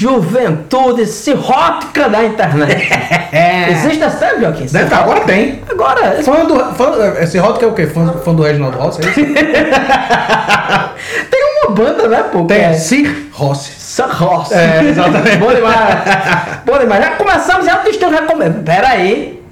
juventude cirrótica da internet. Existe essa Joaquim? Deve estar, agora tem. Agora, Fã do. Fã, esse Rod que é o quê? Fã, fã do Reginaldo Rossi? É tem uma banda, né, pô? Tem. é Sir Rossi. Sir Ross. É, exatamente. Bom demais. Bom demais. Já começamos, já estou recomendando. Pera aí.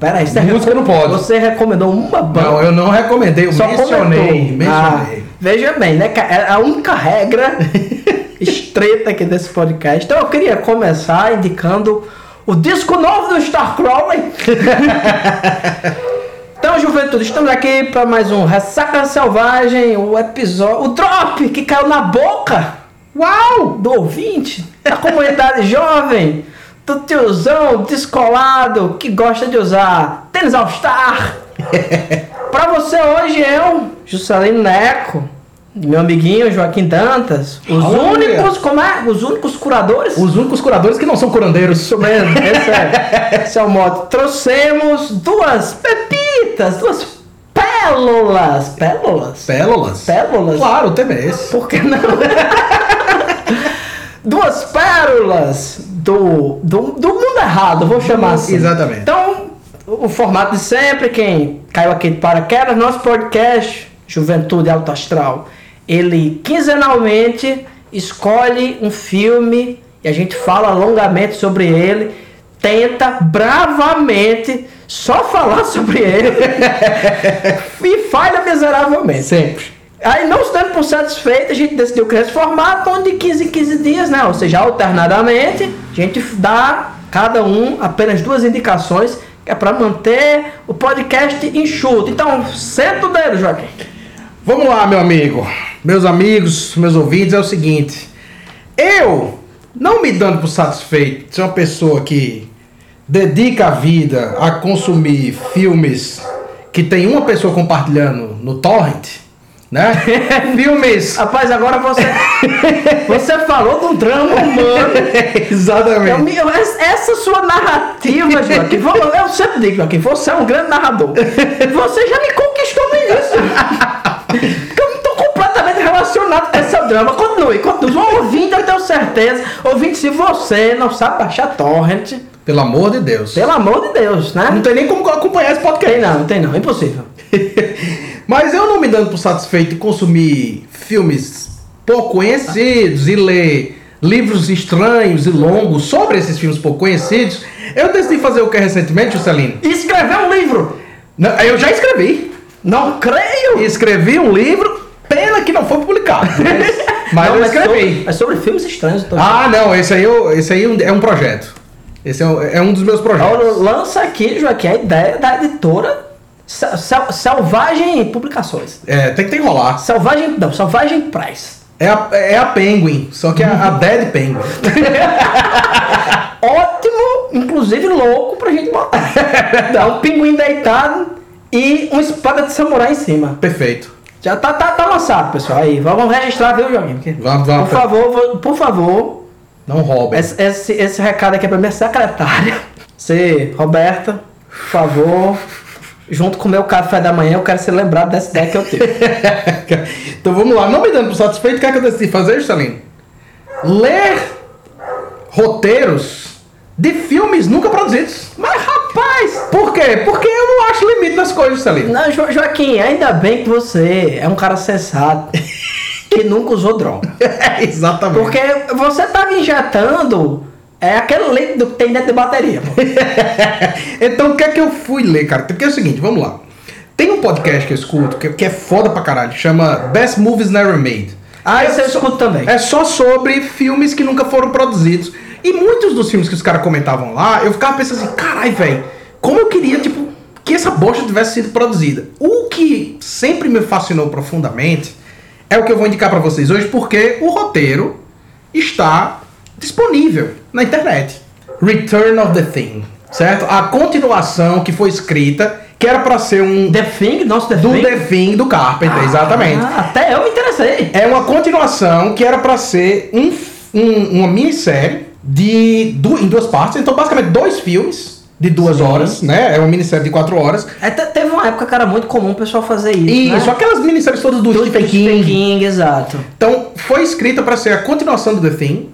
Pera aí. Você Música não pode. Você recomendou uma banda. Não, eu não recomendei, eu Só mencionei. comentou. Ah, Mencionei. veja bem, né? É a única regra estreita aqui desse podcast. Então eu queria começar indicando o disco novo do Starcrawler. então, juventude, estamos aqui para mais um Ressaca Selvagem, o episódio, o drop que caiu na boca Uau! do ouvinte, da comunidade jovem, do tiozão descolado que gosta de usar tênis All Star. Pra você hoje eu, Juscelino Neco, meu amiguinho Joaquim Dantas, os únicos, como é? Os únicos curadores. Os únicos curadores que não são curandeiros. Isso mesmo, esse é, esse é o modo. Trouxemos duas pepitas, duas pérolas. Pérolas? Pérolas. Pérolas? Claro, o tema é. Por que não? Duas pérolas do, do, do mundo errado, vou chamar assim. Exatamente. Então, o formato de sempre, quem caiu aqui de paraquedas, nosso podcast, Juventude Alto Astral, ele quinzenalmente escolhe um filme e a gente fala longamente sobre ele, tenta bravamente só falar sobre ele e falha miseravelmente. Sempre. Aí, não se dando por satisfeito, a gente decidiu criar esse formato onde de 15 em 15 dias, né? Ou seja, alternadamente, a gente dá cada um apenas duas indicações, que é para manter o podcast enxuto. Então, senta o dedo, Joaquim. Vamos lá, meu amigo. Meus amigos, meus ouvintes, é o seguinte. Eu, não me dando por satisfeito de ser uma pessoa que dedica a vida a consumir filmes que tem uma pessoa compartilhando no torrent, né? filmes... Rapaz, agora você. você falou de um drama humano. Eu Exatamente. me- eu- essa sua narrativa, Joaquim, eu sempre digo, Joaquim, você é um grande narrador. Você já me conquistou no início. Eu não tô completamente relacionado com esse drama. Continue, continue. Um ouvinte, eu tenho certeza. Ouvinte, se você não sabe baixar torrent, Pelo amor de Deus. pelo amor de Deus, Não né? tem nem como acompanhar esse podcast. Tem não, tem não, impossível. Mas eu não me dando por satisfeito em consumir filmes pouco conhecidos e ler livros estranhos e longos sobre esses filmes pouco conhecidos, eu decidi fazer o que recentemente, Juscelino? Escrever um livro. Não, Eu já escrevi. Não creio. Escrevi um livro, pena que não foi publicado. Mas, mas Não, eu mas escrevi. sobre, mas sobre filmes estranhos. tô Ah, não, esse aí, eu- esse aí é um projeto. Esse é um, é um dos meus projetos. Então, lança aqui, Joaquim, a ideia da editora Sel- Sel- Selvagem Publicações. É, tem que ter que rolar. Selvagem, não, Selvagem Price. É a, é a Penguin, só que é a, a Dead Penguin. Ótimo, inclusive louco pra gente botar. Dá um pinguim deitado e uma espada de samurai em cima. Perfeito. Já tá, tá, tá lançado, pessoal. Aí, vamos registrar, viu? Porque- Vamos, vamos. Por favor, por favor, Não roubem. esse, esse, esse recado aqui é pra minha secretária. Você, Roberta, por favor, junto com o meu café da manhã, eu quero ser lembrado dessa ideia que eu tive. então vamos lá, não me dando por satisfeito, o que é que eu decidi fazer, Juscelino? Ler roteiros de filmes nunca produzidos. Mas, rapaz, Por quê? Porque eu não acho limite nas coisas, Juscelino. não, Jo- Joaquim, ainda bem que você é um cara sensato que nunca usou droga. Exatamente. Porque você tava injetando é aquele líquido que tem dentro da bateria. então o que é que eu fui ler, cara? Porque é o seguinte, vamos lá. Tem um podcast que eu escuto que, que é foda pra caralho, chama Best Movies Never Made. Ah, É isso eu escuto também. É só sobre filmes que nunca foram produzidos. E muitos dos filmes que os caras comentavam lá, eu ficava pensando assim, carai, velho, queria, tipo, que essa bosta tivesse sido produzida. O que sempre me fascinou profundamente é o que eu vou indicar pra vocês hoje, porque o roteiro está disponível na internet. Return of the Thing, certo? A continuação que foi escrita, que era pra ser um The Thing, nosso The do Thing. The Thing do Carpenter, exatamente. Ah, até eu me interessei. É uma continuação que era pra ser um, um- uma minissérie de du- em duas partes. Então, basicamente, dois filmes de duas Sim. horas, né? É uma minissérie de quatro horas. É, te- teve uma época que era muito comum o pessoal fazer isso. E né? aquelas minisséries todas do, Do Stephen King. King, exato. Então, foi escrita pra ser a continuação do The Thing.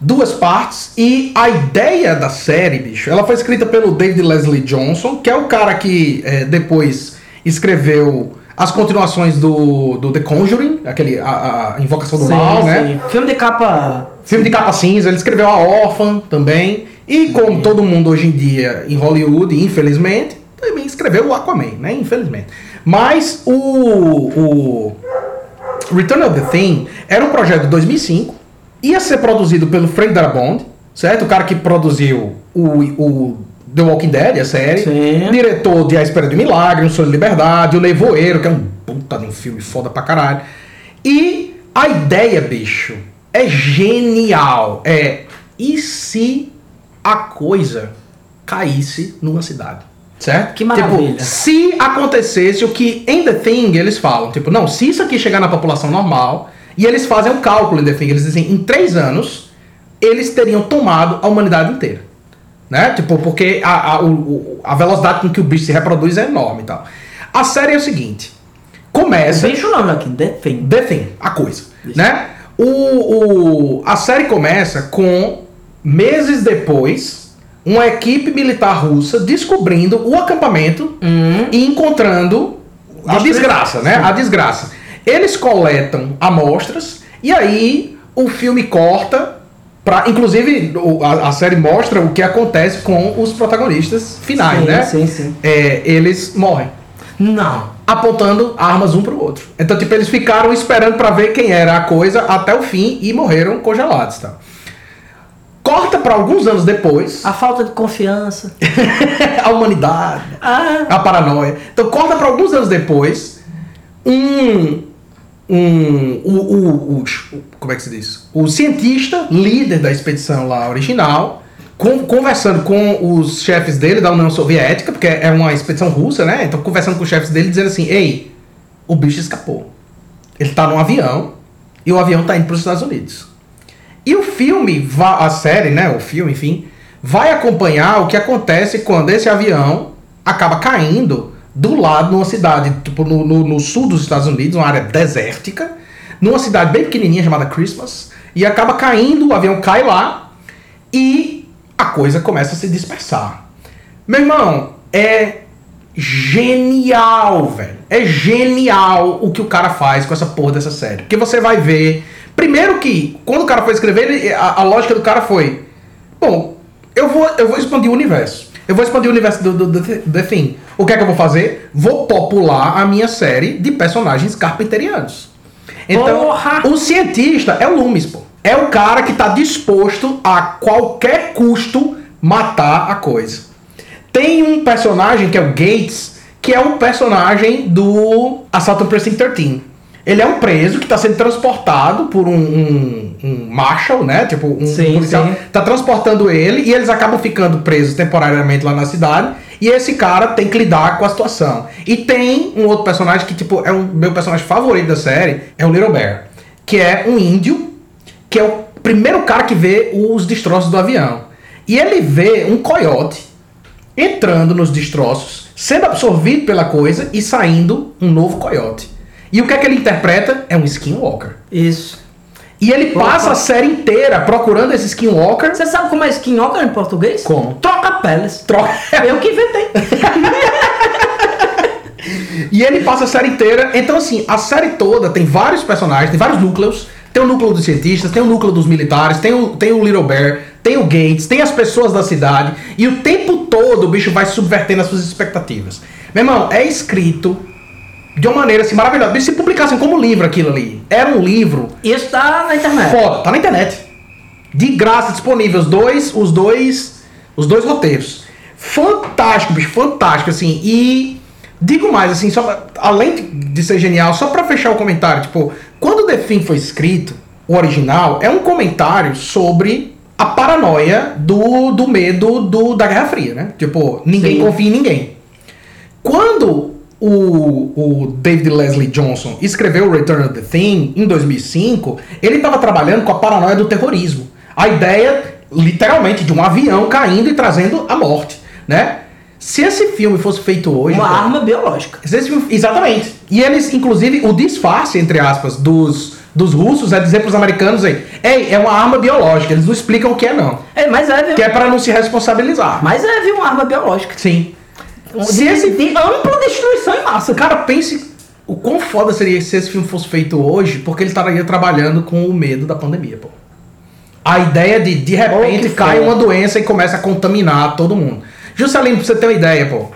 duas partes e a ideia da série, bicho, ela foi escrita pelo David Leslie Johnson, que é o cara que é, depois escreveu as continuações do, do The Conjuring, aquele a, a Invocação do Sim, Mal, né? sim. Filme de capa. Filme de capa cinza, ele escreveu A Órfã também. E como todo mundo hoje em dia em Hollywood, infelizmente, também escreveu o Aquaman, né? Infelizmente. Mas o, o Return of the Thing era um projeto de 2005, ia ser produzido pelo Frank Darabont, certo? O cara que produziu o, o The Walking Dead, a série. Sim. Diretor de A Espera de um Milagre, Um Sonho de Liberdade, O Leivoeiro, que é um puta de um filme foda pra caralho. E a ideia, bicho, é genial. É, e se a coisa caísse numa cidade? Certo? Que maravilha. Tipo, se acontecesse o que em The Thing eles falam, tipo, não, se isso aqui chegar na população normal, e eles fazem um cálculo em The Thing, eles dizem, em três anos, eles teriam tomado a humanidade inteira. Né? Tipo, porque a, a, o- o- a velocidade com que o bicho se reproduz é enorme e tal. A série é o seguinte: começa. Bicho não, Joaquim. The Thing. The Thing, a coisa. Né? O, o, a série começa com meses depois uma equipe militar russa descobrindo o acampamento Hum. e encontrando a desgraça, né? A desgraça. Eles coletam amostras e aí o filme corta pra. Inclusive, o- a, a série mostra o que acontece com os protagonistas finais, Sim, né? sim, sim. É, eles morrem Não. apontando armas um pro outro. Então, tipo, eles ficaram esperando pra ver quem era a coisa até o fim e morreram congelados, tá? Corta pra alguns anos depois A falta de confiança. a humanidade, Ah. a paranoia. Então, corta pra alguns anos depois um um o, o, o- como é que se diz? O cientista líder da expedição lá original con- conversando com os chefes dele da União Soviética, porque é uma expedição russa, né? Então conversando com os chefes dele dizendo assim: "Ei, o bicho escapou. Ele tá num avião e o avião tá indo para os Estados Unidos." E o filme, a série, né, o filme, enfim, vai acompanhar o que acontece quando esse avião acaba caindo do lado numa cidade, tipo, no, no- no sul dos Estados Unidos, uma área desértica, numa cidade bem pequenininha chamada Christmas, e acaba caindo, o avião cai lá e a coisa começa a se dispersar. Meu irmão, é genial, velho. É genial o que o cara faz com essa porra dessa série. Porque você vai ver. Primeiro que, quando o cara foi escrever, ele- a, a lógica do cara foi: Bom, eu vou, eu vou expandir o universo. Eu vou expandir o universo do, do, do The- The Thing. O que é que eu vou fazer? Vou popular a minha série de personagens carpenterianos. Então, Porra! o cientista é o Loomis, pô. É o cara que tá disposto a qualquer custo matar a coisa. Tem um personagem que é o Gates, que é um personagem do Assalto ao Precinct 13. Ele é um preso que está sendo transportado por um, um, um marshal, né? Tipo, um Sim, policial. sim. Tá transportando ele e eles acabam ficando presos temporariamente lá na cidade. E esse cara tem que lidar com a situação. E tem um outro personagem que, tipo, é o meu personagem favorito da série, é o Little Bear. Que é um índio, que é o primeiro cara que vê os destroços do avião. E ele vê um coiote entrando nos destroços, sendo absorvido pela coisa e saindo um novo coiote. E o que é que ele interpreta? É um skinwalker. Isso. E ele passa a série inteira procurando esse skinwalker. Você sabe como é skinwalker em português? Como? Troca peles. Troca. Eu que inventei. E ele passa a série inteira. Então, assim, a série toda tem vários personagens, tem vários núcleos. Tem o núcleo dos cientistas, tem o núcleo dos militares, tem o, tem o Little Bear, tem o Gates, tem as pessoas da cidade. E o tempo todo o bicho vai subvertendo as suas expectativas. Meu irmão, é escrito de uma maneira assim maravilhosa. Bicho, Se publicassem como livro aquilo ali, era um livro Isso tá na internet. Foda, tá na internet. De graça, disponível os dois, os dois, os dois roteiros. Fantástico, bicho, fantástico, assim. E digo mais, assim, só pra- além de, ser genial, só pra fechar o comentário, tipo, quando The Thing foi escrito, o original, é um comentário sobre a paranoia do, do medo do, da Guerra Fria, né? Tipo, ninguém Sim. confia em ninguém. Quando o, o David Leslie Johnson escreveu Return of the Thing em 2005, ele estava trabalhando com a paranoia do terrorismo. A ideia, literalmente, de um avião caindo e trazendo a morte, né? Se esse filme fosse feito hoje... Uma pô, arma biológica. filme- exatamente. E eles, inclusive, o disfarce, entre aspas, dos, dos russos é dizer pros americanos aí, ei, é uma arma biológica, eles não explicam o que é não. É, mas é, viu? Que é pra não se responsabilizar. Mas é, viu, uma arma biológica. Sim. De, Se esse- de ampla destruição em massa. Cara, pense o quão foda seria se esse filme fosse feito hoje, porque ele estaria trabalhando com o medo da pandemia, pô. A ideia de, de repente, Oh, cai uma doença e começa a contaminar todo mundo. Juscelino, pra você ter uma ideia, pô.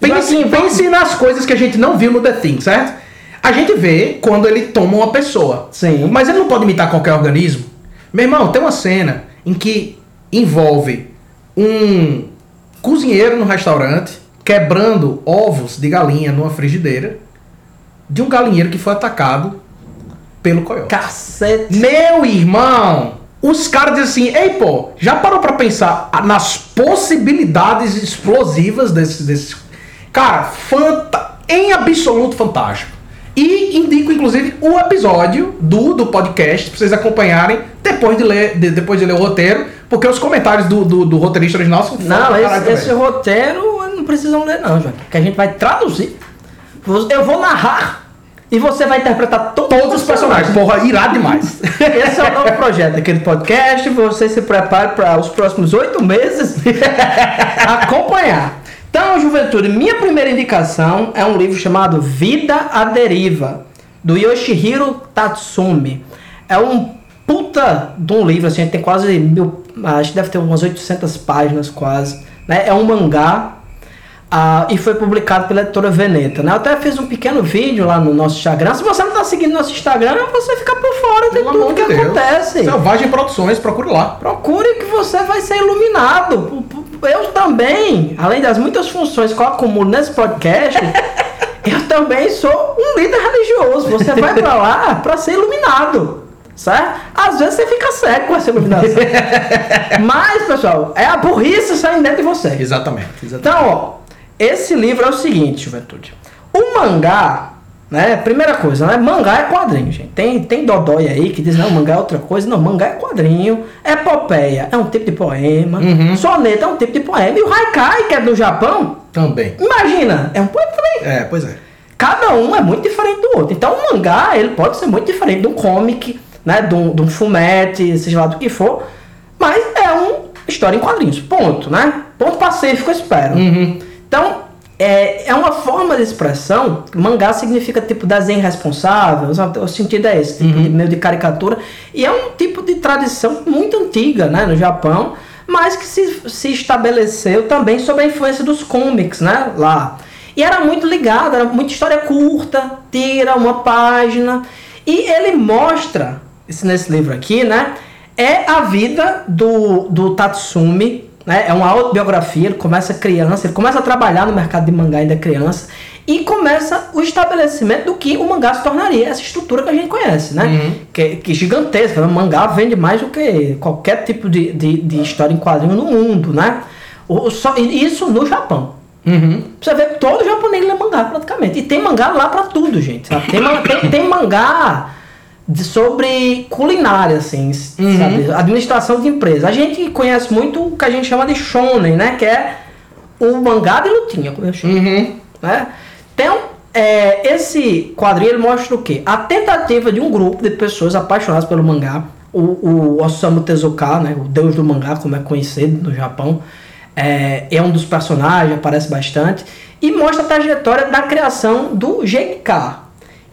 Pense, assim, vamos- pense nas coisas que a gente não viu no The Thing, certo? A gente vê quando ele toma uma pessoa. Sim. Mas ele não pode imitar qualquer organismo. Meu irmão, tem uma cena em que envolve um cozinheiro no restaurante quebrando ovos de galinha numa frigideira de um galinheiro que foi atacado pelo coiote. Cacete. Meu irmão, os caras dizem assim, ei pô, já parou pra pensar nas possibilidades explosivas desse, desse... Cara, fanta... em absoluto fantástico. E indico, inclusive, o episódio do, do podcast pra vocês acompanharem depois de ler, de- depois de ler o roteiro, porque os comentários do, do, do roteirista original são Não, esse, esse roteiro precisam ler não, Joaquim. Que a gente vai traduzir. Eu vou narrar e você vai interpretar todos, Todos os personagens, porra, irado demais. Esse é o novo projeto aqui do podcast. Você se prepare para os próximos oito meses acompanhar. Então, juventude, minha primeira indicação é um livro chamado Vida à Deriva, do Yoshihiro Tatsumi. É um puta de um livro, assim, tem quase mil, acho que deve ter umas 800 páginas quase. Né? É um mangá ah, e foi publicado pela editora Veneta. Né? Eu até fiz um pequeno vídeo lá no nosso Instagram. Se você não está seguindo nosso Instagram, você fica por fora de Pelo tudo que de Deus. acontece. Selvagem Produções, procure lá. Procure que você vai ser iluminado. Eu também, além das muitas funções que eu acumulo nesse podcast, eu também sou um líder religioso. Você vai pra lá pra ser iluminado. Certo? Às vezes você fica cego com essa iluminação. Mas, pessoal, é a burrice saindo dentro de você. Exatamente. exatamente. Então, ó, esse livro é o seguinte, juventude. O mangá, né? Primeira coisa, né? Mangá é quadrinho, gente. Tem, tem dodói aí que diz, não, mangá é outra coisa. Não, mangá é quadrinho. Epopeia é um tipo de poema. Uhum. Soneto é um tipo de poema. E o haikai, que é do Japão, Também. imagina, é um poema também. É, pois é. Cada um é muito diferente do outro. Então, o mangá, ele pode ser muito diferente de um comic, né? De um, de um fumete, seja lá do que for. Mas é uma história em quadrinhos. Ponto, né? Ponto pacífico, eu espero. Uhum. Então, é, é uma forma de expressão. Mangá significa tipo desenho responsável, o sentido é esse, tipo de meio de caricatura. E é um tipo de tradição muito antiga né, no Japão, mas que se, se estabeleceu também sob a influência dos comics né, lá. E era muito ligado, era muita história curta, tira uma página. E ele mostra, nesse livro aqui, né? É a vida do, do Tatsumi, né? É uma autobiografia, ele começa criança, ele começa a trabalhar no mercado de mangá ainda criança e começa o estabelecimento do que o mangá se tornaria, essa estrutura que a gente conhece, né? Uhum. Que, que gigantesca, né? o mangá vende mais do que qualquer tipo de, de, de história em quadrinho no mundo, né? O, só, isso no Japão. Uhum. Você vê que todo japonês lê mangá praticamente. E tem mangá lá pra tudo, gente. Tem, tem, tem mangá de- sobre culinária, assim, Uhum. sabe? Administração de empresa. A gente conhece muito o que a gente chama de shonen, né? Que é o mangá de lutinha, como eu chamo. Uhum. Né? Então, é, esse quadrinho ele mostra o quê? A tentativa de um grupo de pessoas apaixonadas pelo mangá, o, o Osamu Tezuka, né, o deus do mangá, como é conhecido no Japão, é, é um dos personagens, aparece bastante, e mostra a trajetória da criação do Genka,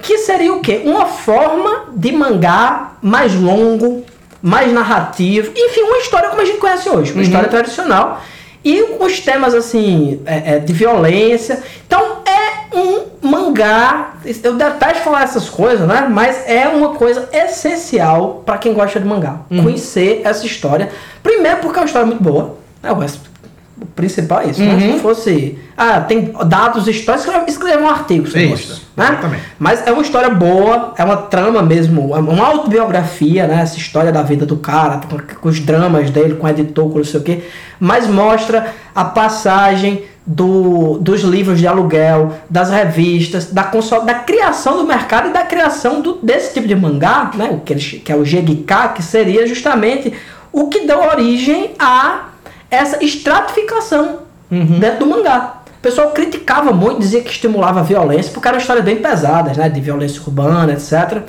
que seria o quê? Uma forma de mangá mais longo, mais narrativo, enfim, uma história como a gente conhece hoje, uma história tradicional, e os temas assim é, é, de violência. Então é um mangá. Eu detesto falar essas coisas, né? Mas é uma coisa essencial para quem gosta de mangá. Conhecer essa história. Primeiro porque é uma história muito boa. né? O o principal é isso. né? Se não fosse. Ah, tem dados históricos, escreve, escreve um artigo sobre Isso, isso. Né? exatamente. Mas é uma história boa, é uma trama mesmo, é uma autobiografia, né? Essa história da vida do cara, com, com os dramas dele, com o editor, com não sei o quê. Mas mostra a passagem do, dos livros de aluguel, das revistas, da, consol, da criação do mercado e da criação do, desse tipo de mangá, né? O que, eles, que é o Gegika, que seria justamente o que deu origem a essa estratificação dentro do mangá. O pessoal criticava muito, dizia que estimulava a violência, porque eram histórias bem pesadas, né? De violência urbana, etc.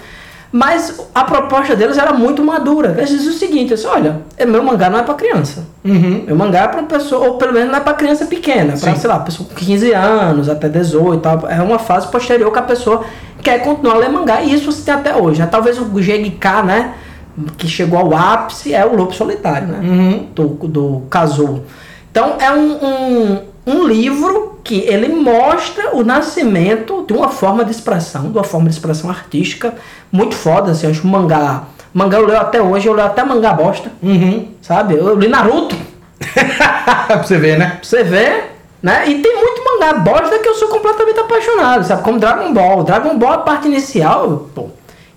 Mas a proposta deles era muito madura. Eles diziam o seguinte, assim, olha, meu mangá não é para criança. Uhum. Meu mangá é para pessoa, ou pelo menos não é para criança pequena, para, sei lá, pessoa com 15 anos, até 18 e tal. É uma fase posterior que a pessoa quer continuar a ler mangá. E isso você tem até hoje. né? Talvez o GK, né, que chegou ao ápice, é o Lobo Solitário, né? Uhum. do, do Kazuo. Então é um, um, um livro que ele mostra o nascimento de uma forma de expressão, de uma forma de expressão artística muito foda, assim, eu acho o mangá. Mangá eu leio até hoje, eu leio até mangá bosta, Uhum. sabe? Eu li Naruto, pra você ver, né? pra você ver, né? E tem muito mangá bosta que eu sou completamente apaixonado, sabe? Como Dragon Ball. Dragon Ball, a parte inicial, pô,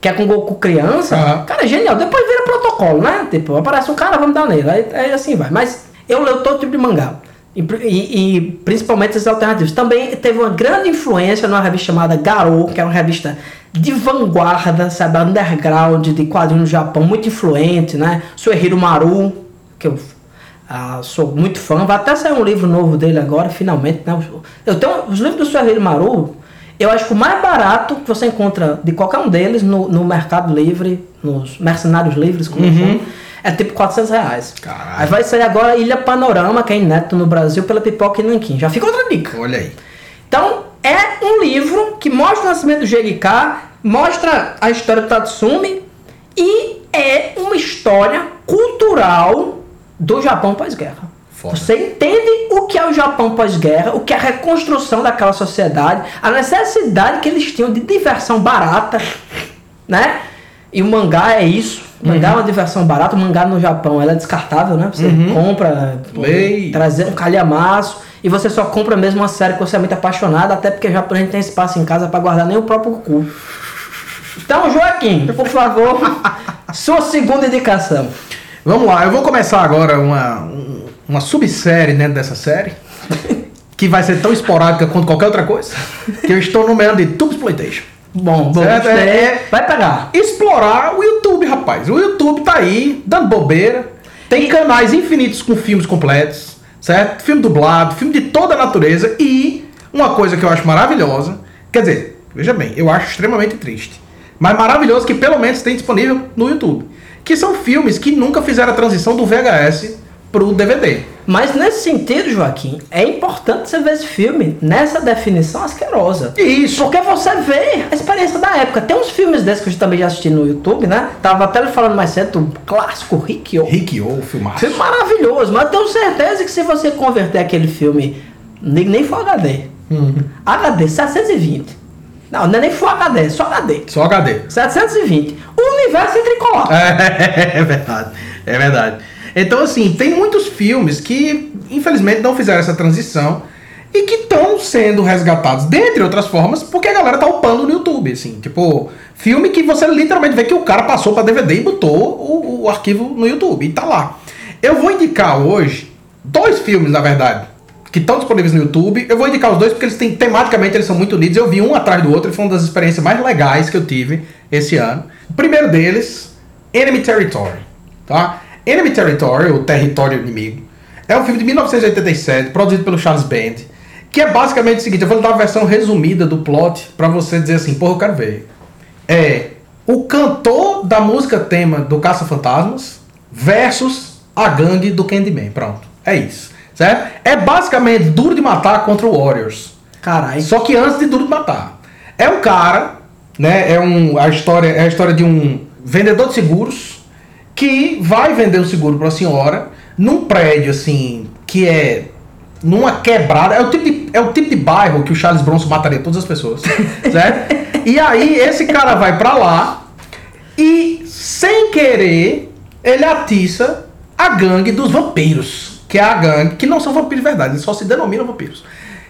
que é com Goku criança, Aham. cara, é genial. Depois vira protocolo, né? Tipo, aparece um cara, vamos dar nele. Aí, aí assim vai. Mas eu leio todo tipo de mangá. E, e- e principalmente esses alternativos. Também teve uma grande influência numa revista chamada Garou, que era uma revista de vanguarda, sabe? Underground, de quadrinhos no Japão, muito influente, né? Suehiro Maru, que eu ah, sou muito fã. Vai até sair um livro novo dele agora, finalmente. Né? Eu tenho os livros do Suehiro Maru. Eu acho que o mais barato que você encontra de qualquer um deles no, no Mercado Livre, nos Mercenários Livres, como Uhum. chama, é tipo 400 reais. Caralho. Aí vai sair agora Ilha Panorama, que é inédito no Brasil, pela Pipoca e Nanquim. Já fica outra dica. Olha aí. Então, é um livro que mostra o nascimento do GK, mostra a história do Tatsumi e é uma história cultural do Japão pós-guerra. Foda. Você entende o que é o Japão pós-guerra, o que é a reconstrução daquela sociedade, a necessidade que eles tinham de diversão barata, né? E o mangá é isso. O mangá é uma diversão barata. O mangá no Japão ela é descartável, né? Você compra, pô, Lei. trazer um calhamaço e você só compra mesmo uma série que você é muito apaixonado, até porque o japonês não tem espaço em casa para guardar nem o próprio cu. Então, Joaquim, por favor, sua segunda indicação. Vamos lá, eu vou começar agora uma, um- uma subsérie dentro dessa série. Que vai ser tão esporádica quanto qualquer outra coisa. Que eu estou nomeando de Tube Exploitation. Bom, bom, gostei. é- vai pegar. explorar o YouTube, rapaz. O YouTube tá aí, dando bobeira. Tem canais infinitos com filmes completos, certo? Filme dublado, filme de toda a natureza. E uma coisa que eu acho maravilhosa, quer dizer, veja bem, eu acho extremamente triste. Mas maravilhoso que pelo menos tem disponível no YouTube. Que são filmes que nunca fizeram a transição do VHS pro DVD. Mas nesse sentido, Joaquim, é importante você ver esse filme nessa definição asquerosa. Isso. Porque você vê a experiência da época. Tem uns filmes desses que eu também já assisti no YouTube, né? Tava até falando mais cedo do clássico Rikyo. Rikyo, filmaço. Filme maravilhoso, mas eu tenho certeza que se você converter aquele filme, nem, nem for HD. Uhum. HD 720. Não, não é nem Full HD, só HD. Só HD. 720. O universo é tricolor. É, é verdade, é verdade. Então, assim, tem muitos filmes que, infelizmente, não fizeram essa transição e que estão sendo resgatados, dentre outras formas, porque a galera tá upando no YouTube, assim. Tipo, filme que você literalmente vê que o cara passou pra DVD e botou o, o arquivo no YouTube e tá lá. Eu vou indicar hoje dois filmes, na verdade, que estão disponíveis no YouTube. Eu vou indicar os dois porque eles têm, tematicamente, eles são muito unidos. Eu vi um atrás do outro e foi uma das experiências mais legais que eu tive esse ano. O primeiro deles, Enemy Territory, tá? Enemy Territory, o Território Inimigo, é um filme de 1987, produzido pelo Charles Band, que é basicamente o seguinte, eu vou dar a versão resumida do plot pra você dizer assim, porra, eu quero ver. É o cantor da música tema do Caça-Fantasmas versus a gangue do Candyman, pronto. É isso, certo? É basicamente Duro de Matar contra o Warriors. Caralho. Só que antes de Duro de Matar. É um cara, né? É um, a história é a história de um vendedor de seguros que vai vender o seguro para uma senhora num prédio assim que é numa quebrada. É o tipo de, é o tipo de bairro que o Charles Bronson mataria todas as pessoas, certo? E aí esse cara vai para lá e sem querer ele atiça a gangue dos vampiros, que é a gangue que não são vampiros de verdade, eles só se denominam vampiros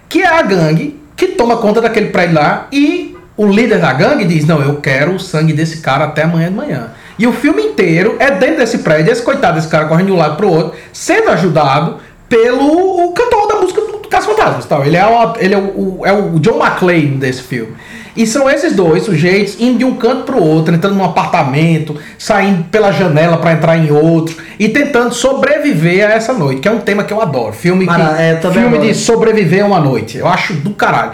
que é a gangue que toma conta daquele prédio lá e o líder da gangue diz: Não, eu quero o sangue desse cara até amanhã de manhã. E o filme inteiro é dentro desse prédio, esse coitado desse cara correndo de um lado pro outro, sendo ajudado pelo o cantor da música do Caso Fantasmas. Tal. Ele, é o, ele é, o, é o John McClane desse filme. E são esses dois sujeitos indo de um canto pro outro, entrando num apartamento, saindo pela janela para entrar em outro e tentando sobreviver a essa noite, que é um tema que eu adoro. Filme, Mara- que, é, filme de sobreviver a uma noite. Eu acho do caralho.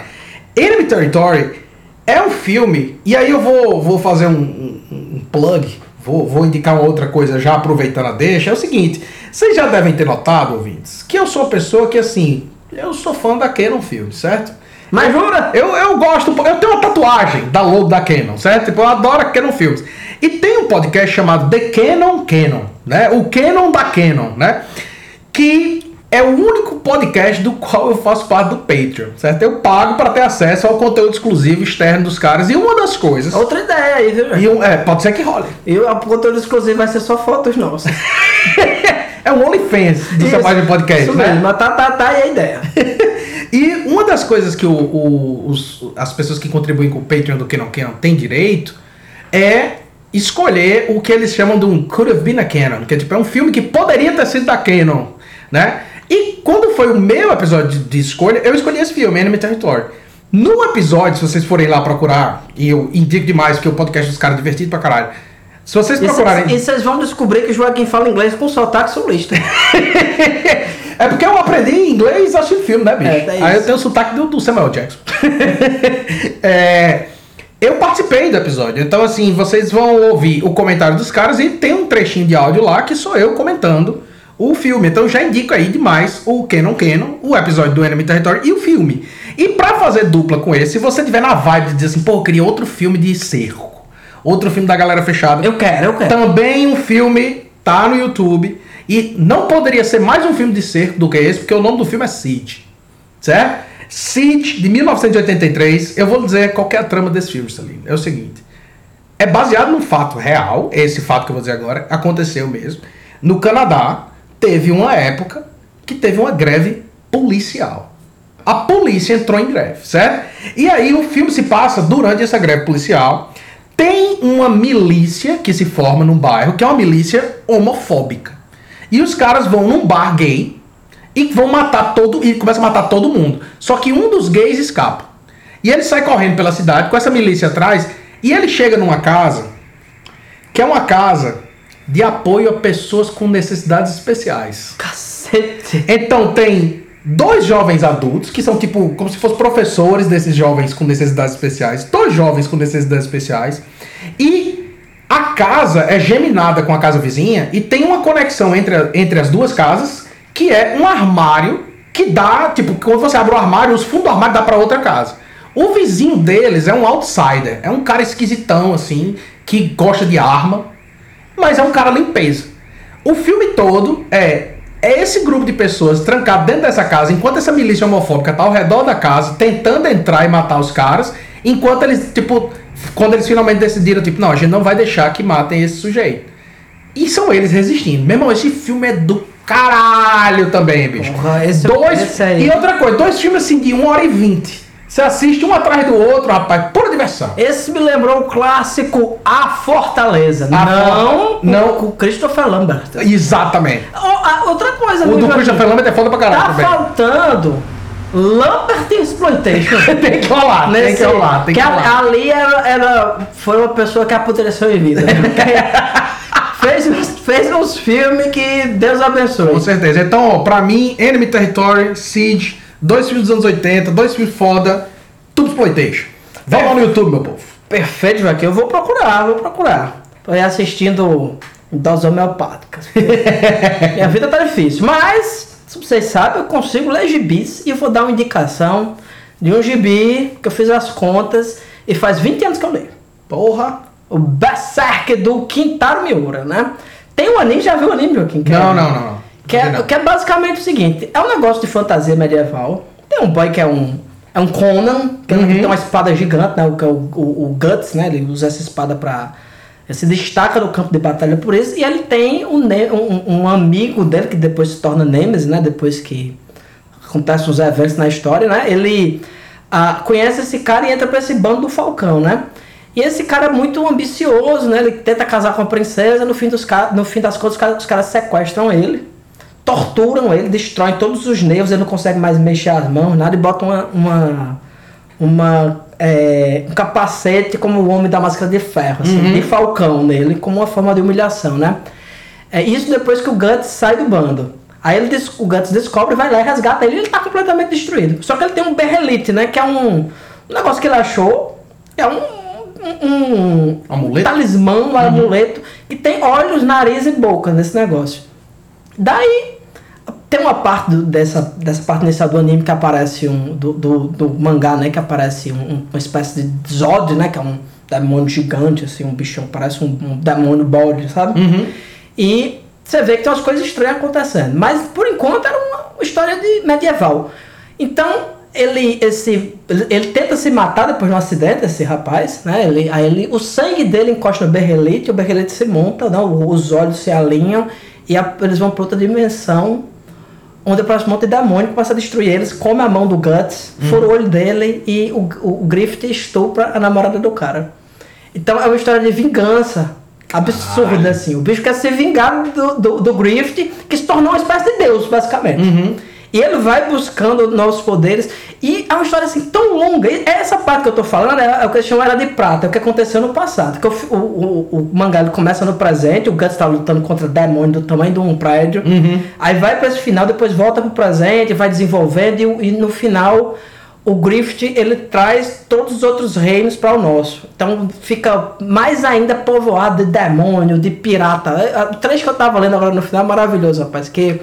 Enemy Territory É um filme, e aí eu vou, vou fazer um, um, um plug, vou, vou indicar uma outra coisa já aproveitando a deixa. É o seguinte, vocês já devem ter notado, ouvintes, que eu sou uma pessoa que assim, eu sou fã da Canon Filme, certo? Mas jura? Eu, eu gosto, eu tenho uma tatuagem da logo da Canon, certo? Tipo, eu adoro a Canon Filmes. E tem um podcast chamado The Canon Canon, né? O Canon da Canon, né? Que é o único podcast do qual eu faço parte do Patreon, certo? Eu pago para ter acesso ao conteúdo exclusivo externo dos caras. E uma das coisas. Outra ideia aí, viu? E um, é, pode ser que role. E o conteúdo exclusivo vai ser só fotos nossas. é um OnlyFans do seu página de podcast, isso né? Mesmo, mas tá, tá, tá aí a ideia. e uma das coisas que o, o, os, as pessoas que contribuem com o Patreon do Canon Canon têm direito é escolher o que eles chamam de um Could Have Been a Canon, que é tipo é um filme que poderia ter sido da Canon, né? E quando foi o meu episódio de, escolha, eu escolhi esse filme, Enemy Territory. No episódio, se vocês forem lá procurar, e eu indico demais, porque o podcast dos caras é divertido pra caralho. Se vocês procurarem. E vocês vão descobrir que o Joaquim fala inglês com sotaque sulista. é porque eu aprendi inglês assistindo filme, né, bicho? É, é Aí eu tenho o sotaque do, do Samuel Jackson. é, eu participei do episódio, então assim, vocês vão ouvir o comentário dos caras e tem um trechinho de áudio lá que sou eu comentando o filme. Então já indico aí demais o Canon Canon, o episódio do Enemy Territory e o filme. E para fazer dupla com esse, se você tiver na vibe de dizer assim, pô, eu queria outro filme de cerco, outro filme da galera fechada. Eu quero, eu quero. Também um filme tá no YouTube e não poderia ser mais um filme de cerco do que esse, porque o nome do filme é Siege. Certo? Siege de 1983. Eu vou dizer qual é a trama desse filme, Salim. É o seguinte: é baseado num fato real, esse fato que eu vou dizer agora, aconteceu mesmo. No Canadá, teve uma época que teve uma greve policial. A polícia entrou em greve, certo? E aí o filme se passa durante essa greve policial. Tem uma milícia que se forma num bairro, que é uma milícia homofóbica. E os caras vão num bar gay e vão matar todo e começam a matar todo mundo. Só que um dos gays escapa. E ele sai correndo pela cidade com essa milícia atrás e ele chega numa casa que é uma casa de apoio a pessoas com necessidades especiais. Cacete! Então tem dois jovens adultos, que são tipo como se fossem professores desses jovens com necessidades especiais, dois jovens com necessidades especiais, e a casa é geminada com a casa vizinha e tem uma conexão entre, entre as duas casas, que é um armário que dá, tipo, quando você abre o armário, os fundos do armário dá para outra casa. O vizinho deles é um outsider, é um cara esquisitão assim, que gosta de arma, mas é um cara limpeza. O filme todo é é esse grupo de pessoas trancado dentro dessa casa, enquanto essa milícia homofóbica tá ao redor da casa, tentando entrar e matar os caras, enquanto eles, tipo, quando eles finalmente decidiram, tipo, não, a gente não vai deixar que matem esse sujeito. E são eles resistindo. Meu irmão, esse filme é do caralho também, bicho. Porra, esse, dois, esse aí. E outra coisa, dois filmes assim de 1 hora e 20. Você assiste um atrás do outro, rapaz, pura diversão. Esse me lembrou o clássico A Fortaleza. A não, For- não. com o Christopher Lambert. Exatamente. A- outra coisa, O do? Christopher Lambert é foda pra caralho Tá também. faltando Lambert Exploitation. tem que rolar, tem que rolar, tem que, a- rolar. ali era, era- foi uma pessoa que apodreceu em vida. né? fez, uns- fez uns filmes que Deus abençoe. Com certeza. Então, ó, pra mim, Enemy Territory, Siege, dois filmes dos anos 80, dois filmes foda, tudo exploitation. Vai lá no YouTube, meu povo. Perfeito, Joaquim. Eu vou procurar, vou procurar. Tô aí assistindo doses homeopáticas. Minha vida tá difícil. Mas, se vocês sabem, eu consigo ler gibis e eu vou dar uma indicação de um gibi que eu fiz as contas e faz 20 anos que eu leio. Porra. O Berserk do Kintaro Miura, né? Tem um anime, já viu o anime, Joaquim? Não, é- não, não, não. Que é, que é basicamente o seguinte: é um negócio de fantasia medieval. Tem um boy que é um. É um Conan, que Uhum. ele tem uma espada gigante, né? O, é o, o, o Guts, né? Ele usa essa espada pra. Ele se destaca no campo de batalha por isso. E ele tem um, um, um amigo dele, que depois se torna Nemesis, né? Depois que acontecem os eventos na história, né? Ele ah, conhece esse cara e entra pra esse bando do Falcão, né? E esse cara é muito ambicioso, né? Ele tenta casar com a princesa, no fim, dos, no fim das contas os caras, os caras sequestram ele, torturam ele, destroem todos os nervos, ele não consegue mais mexer as mãos, nada, e botam uma, uma, uma, é, um capacete como o homem da máscara de ferro, assim, de falcão nele, como uma forma de humilhação, né? É isso depois que o Guts sai do bando. Aí ele o Guts descobre, vai lá e resgata ele ele tá completamente destruído. Só que ele tem um berrelite, né? Que é um, um negócio que ele achou É um, um, um Amuleto? talismã, um amuleto, que tem olhos, nariz e boca nesse negócio. Daí, tem uma parte do- dessa, dessa parte inicial do anime que aparece um. Do, do, do mangá, né? Que aparece um- uma espécie de Zod, né? Que é um demônio gigante, assim, um bichão, parece um, um demônio bode, sabe? Uhum. E você vê que tem umas coisas estranhas acontecendo. Mas por enquanto era uma, história de medieval. Então, ele, esse, ele, ele tenta se matar depois de um acidente, esse rapaz, né? Ele, aí ele, o sangue dele encosta no berrelete, o berrelete se monta, né? os olhos se alinham e a- eles vão para outra dimensão. Onde aparece um monte de demônio começa a destruir eles, come a mão do Guts, fura o olho dele e o, o, o Griffith estupra a namorada do cara. Então é uma história de vingança absurda, Caralho. assim. O bicho quer se vingar do, do, do Griffith, que se tornou uma espécie de deus, basicamente. Uhum. E ele vai buscando novos poderes. E é uma história assim tão longa. E essa parte que eu tô falando é, é o que eles chamam Era de Prata, é o que aconteceu no passado. Que o, o, o, o mangá ele começa no presente, o Guts tá lutando contra demônio do tamanho de um prédio. Uhum. Aí vai para esse final, depois volta pro presente, vai desenvolvendo e, e no final o Griffith ele traz todos os outros reinos para o nosso. Então fica mais ainda povoado de demônio, de pirata. É, O trecho que eu tava lendo agora no final é maravilhoso, rapaz, que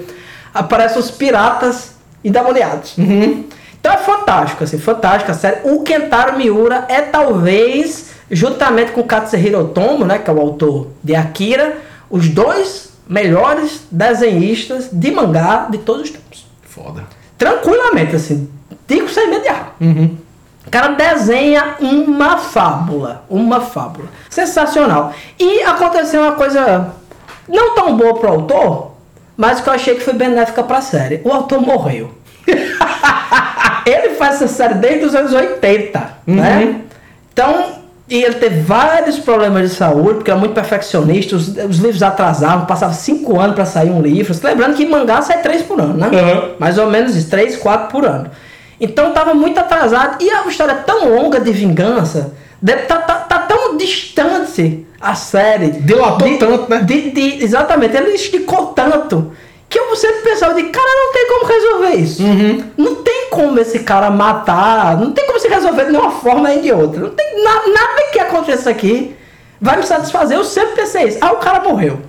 aparecem os piratas endemoniados. Então é fantástico, assim, fantástico a série. O Kentaro Miura é talvez, juntamente com o Katsuhiro Otomo, né, que é o autor de Akira, os dois melhores desenhistas de mangá de todos os tempos. Foda. Tranquilamente, assim, digo sem mediar. Uhum. O cara desenha uma fábula, uma fábula. Sensacional. E aconteceu uma coisa não tão boa pro autor, mas que eu achei que foi benéfica pra série. O autor morreu. ele faz essa série desde os anos 80, né? Então, e ele teve vários problemas de saúde, porque era muito perfeccionista, os, os livros atrasavam, passava cinco anos para sair um livro. Lembrando que mangá sai três por ano, né? Uhum. Mais ou menos isso, três, quatro por ano. Então tava muito atrasado. E a história é tão longa de vingança, deve tá, tá, tá tão distante a série. Dilatou de- tanto, né? de- de- exatamente, ele esticou tanto. Que eu sempre pensava de, cara, não tem como resolver isso. Uhum. Não tem como esse cara matar, não tem como se resolver de uma forma nem de outra. Não tem na- nada que aconteça aqui vai me satisfazer. Eu sempre pensei isso. Ah, o cara morreu.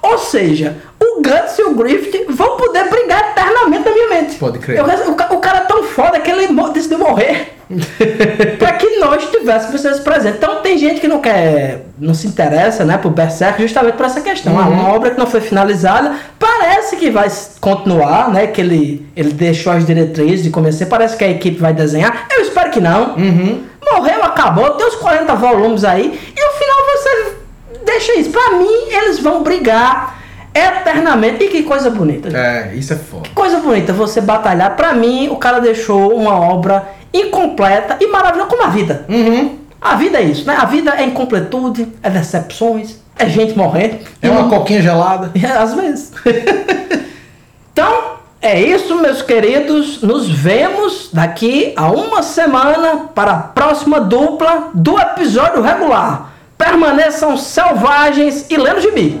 Ou seja, o Guts e o Griffith vão poder brigar eternamente na minha mente. Pode crer. Eu- o, o cara é tão foda que ele decidiu morrer. para que nós tivéssemos esse presente. Então tem gente que não quer, não se interessa, né, por Berserk justamente por essa questão. Ah, uma obra que não foi finalizada, parece que vai continuar, né, que ele, ele deixou as diretrizes de começar, parece que a equipe vai desenhar. Eu espero que não. Uhum. Morreu, acabou, tem uns 40 volumes aí, e no final você deixa isso. Pra mim, eles vão brigar eternamente. E que coisa bonita. gente. É, isso é foda. Coisa bonita você batalhar. Pra mim, o cara deixou uma obra incompleta e maravilhosa como a vida. Uhum. A vida é isso, né? A vida é incompletude, é decepções, é gente morrendo. É uma coquinha gelada. Às vezes. então, é isso, meus queridos. Nos vemos daqui a uma semana para a próxima dupla do episódio regular. Permaneçam selvagens e lendo gibi.